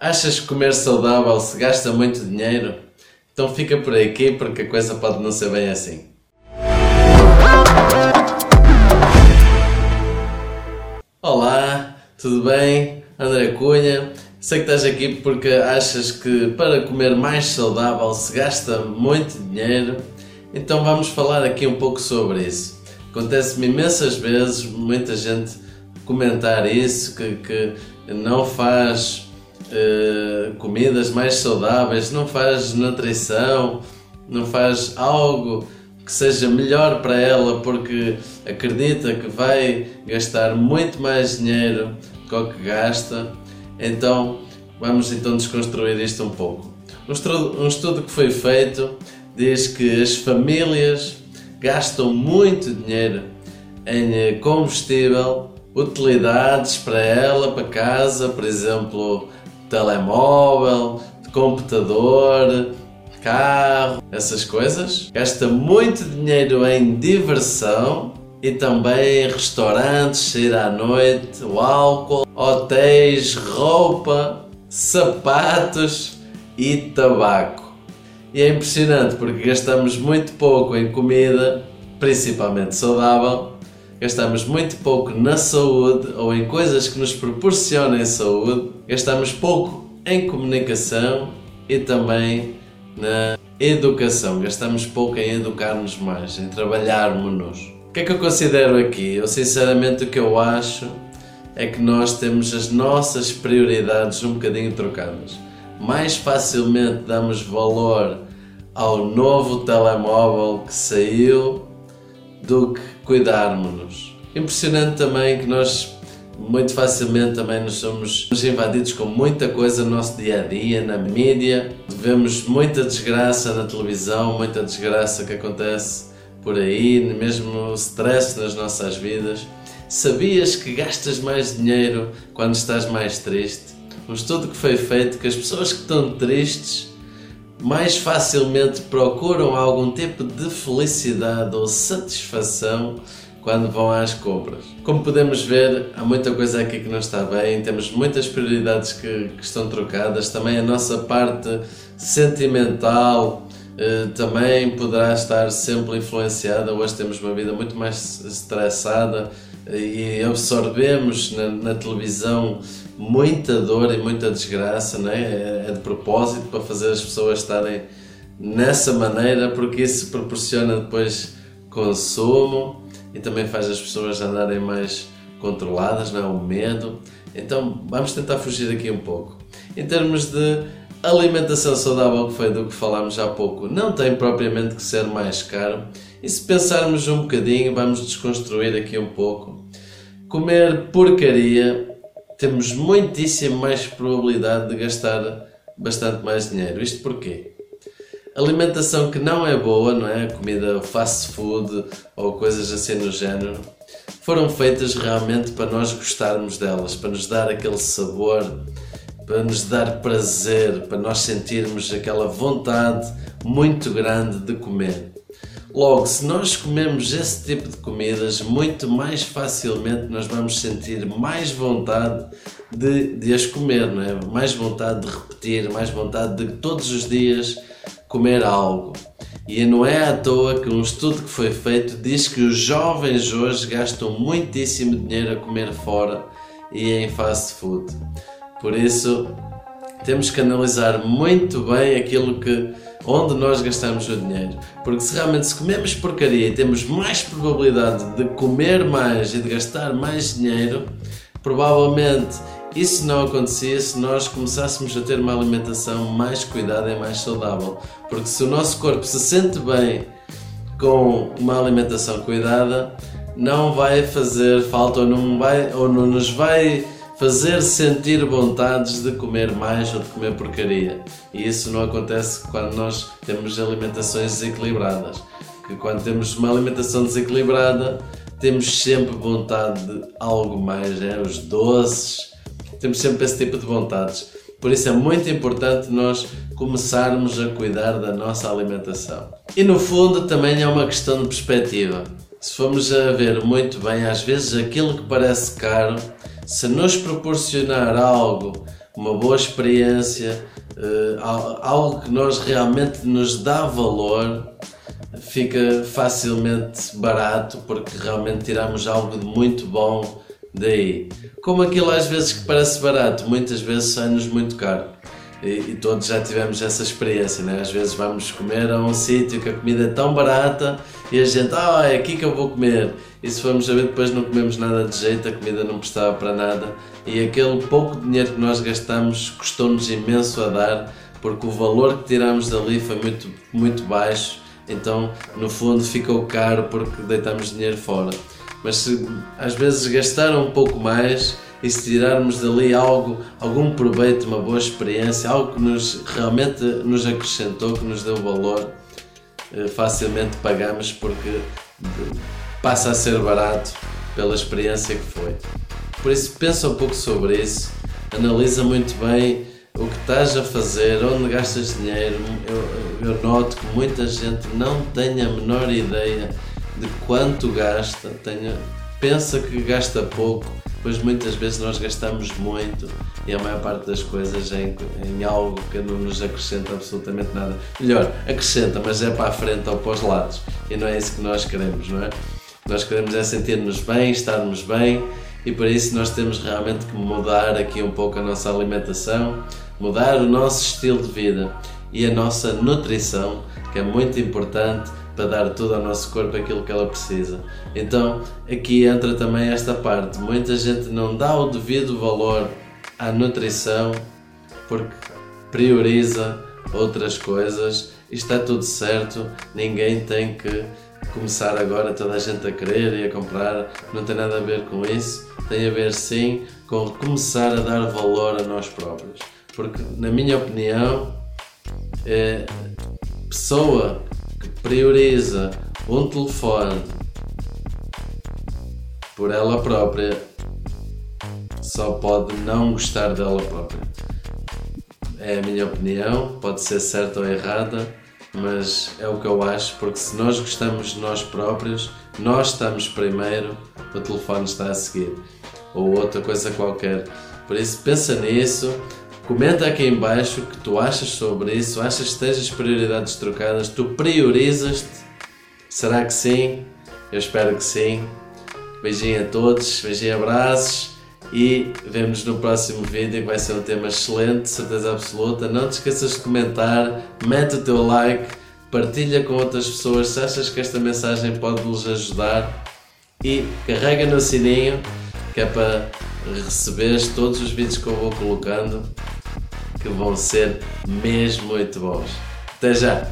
Achas que comer saudável se gasta muito dinheiro? Então fica por aqui porque a coisa pode não ser bem assim. Olá, tudo bem? André Cunha. Sei que estás aqui porque achas que para comer mais saudável se gasta muito dinheiro. Então vamos falar aqui um pouco sobre isso. Acontece-me imensas vezes muita gente comentar isso, que, que não faz uh, comidas mais saudáveis, não faz nutrição, não faz algo que seja melhor para ela porque acredita que vai gastar muito mais dinheiro do que gasta. Então vamos então desconstruir isto um pouco. Um estudo, um estudo que foi feito diz que as famílias gastam muito dinheiro em eh, combustível, utilidades para ela, para casa, por exemplo, telemóvel, computador, carro, essas coisas. Gasta muito dinheiro em diversão e também restaurantes, sair à noite, o álcool, hotéis, roupa, sapatos e tabaco. E é impressionante porque gastamos muito pouco em comida, principalmente saudável, gastamos muito pouco na saúde ou em coisas que nos proporcionem saúde, gastamos pouco em comunicação e também na educação, gastamos pouco em educar-nos mais, em trabalharmos-nos. O que é que eu considero aqui? Eu sinceramente o que eu acho é que nós temos as nossas prioridades um bocadinho trocadas. Mais facilmente damos valor ao novo telemóvel que saiu do que cuidarmos-nos. Impressionante também que nós muito facilmente também nos somos invadidos com muita coisa no nosso dia a dia, na mídia. Vemos muita desgraça na televisão, muita desgraça que acontece por aí, mesmo stress nas nossas vidas. Sabias que gastas mais dinheiro quando estás mais triste? Um estudo que foi feito que as pessoas que estão tristes mais facilmente procuram algum tipo de felicidade ou satisfação quando vão às compras. Como podemos ver, há muita coisa aqui que não está bem, temos muitas prioridades que, que estão trocadas, também a nossa parte sentimental eh, também poderá estar sempre influenciada. Hoje temos uma vida muito mais estressada eh, e absorvemos na, na televisão muita dor e muita desgraça, não é? é? De propósito para fazer as pessoas estarem nessa maneira, porque isso proporciona depois consumo e também faz as pessoas andarem mais controladas, não é? O medo. Então vamos tentar fugir aqui um pouco. Em termos de alimentação saudável, que foi do que falámos há pouco, não tem propriamente que ser mais caro. E se pensarmos um bocadinho, vamos desconstruir aqui um pouco. Comer porcaria temos muitíssimo mais probabilidade de gastar bastante mais dinheiro. Isto porquê? Alimentação que não é boa, não é? Comida fast food ou coisas assim no género, foram feitas realmente para nós gostarmos delas, para nos dar aquele sabor, para nos dar prazer, para nós sentirmos aquela vontade muito grande de comer. Logo, se nós comemos esse tipo de comidas, muito mais facilmente nós vamos sentir mais vontade de, de as comer, não é? mais vontade de repetir, mais vontade de todos os dias comer algo. E não é à toa que um estudo que foi feito diz que os jovens hoje gastam muitíssimo dinheiro a comer fora e em fast food. Por isso, temos que analisar muito bem aquilo que onde nós gastamos o dinheiro. Porque se realmente se comemos porcaria e temos mais probabilidade de comer mais e de gastar mais dinheiro, provavelmente isso não acontecia se nós começássemos a ter uma alimentação mais cuidada e mais saudável. Porque se o nosso corpo se sente bem com uma alimentação cuidada, não vai fazer falta ou não, vai, ou não nos vai fazer sentir vontades de comer mais ou de comer porcaria. E isso não acontece quando nós temos alimentações desequilibradas. Que quando temos uma alimentação desequilibrada, temos sempre vontade de algo mais, é? os doces, temos sempre esse tipo de vontades. Por isso é muito importante nós começarmos a cuidar da nossa alimentação. E no fundo também é uma questão de perspectiva. Se formos a ver muito bem, às vezes aquilo que parece caro se nos proporcionar algo uma boa experiência, uh, algo que nós realmente nos dá valor, fica facilmente barato porque realmente tiramos algo de muito bom daí. Como aquilo às vezes que parece barato, muitas vezes sai-nos muito caro. E, e, todos já tivemos essa experiência, né? Às vezes vamos comer a um sítio que a comida é tão barata e a gente, ah, é aqui que eu vou comer. E se formos a ver, depois não comemos nada de jeito, a comida não prestava para nada. E aquele pouco dinheiro que nós gastamos custou-nos imenso a dar, porque o valor que tiramos dali foi muito, muito baixo. Então, no fundo, ficou caro porque deitamos dinheiro fora. Mas se às vezes gastar um pouco mais e se tirarmos dali algo, algum proveito, uma boa experiência, algo que nos, realmente nos acrescentou, que nos deu valor, eh, facilmente pagamos porque passa a ser barato pela experiência que foi. Por isso, pensa um pouco sobre isso, analisa muito bem o que estás a fazer, onde gastas dinheiro. Eu, eu noto que muita gente não tem a menor ideia de quanto gasta, tenha, pensa que gasta pouco, pois muitas vezes nós gastamos muito e a maior parte das coisas é em, em algo que não nos acrescenta absolutamente nada. Melhor, acrescenta, mas é para a frente ou para os lados e não é isso que nós queremos, não é? Nós queremos é sentir-nos bem, estarmos bem e para isso nós temos realmente que mudar aqui um pouco a nossa alimentação, mudar o nosso estilo de vida e a nossa nutrição, que é muito importante para dar tudo ao nosso corpo aquilo que ela precisa. Então aqui entra também esta parte. Muita gente não dá o devido valor à nutrição porque prioriza outras coisas está tudo certo, ninguém tem que começar agora toda a gente a querer e a comprar, não tem nada a ver com isso, tem a ver sim com começar a dar valor a nós próprios. Porque, na minha opinião, é pessoa prioriza um telefone por ela própria só pode não gostar dela própria. É a minha opinião, pode ser certa ou errada, mas é o que eu acho, porque se nós gostamos de nós próprios, nós estamos primeiro, o telefone está a seguir, ou outra coisa qualquer. Por isso, pensa nisso, Comenta aqui em baixo o que tu achas sobre isso. Achas que tens as prioridades trocadas? Tu priorizas-te? Será que sim? Eu espero que sim. Beijinho a todos, beijinho abraços e vemos no próximo vídeo que vai ser um tema excelente, certeza absoluta. Não te esqueças de comentar, mete o teu like, partilha com outras pessoas se achas que esta mensagem pode nos ajudar e carrega no sininho que é para receberes todos os vídeos que eu vou colocando que vão ser mesmo muito bons. Até já!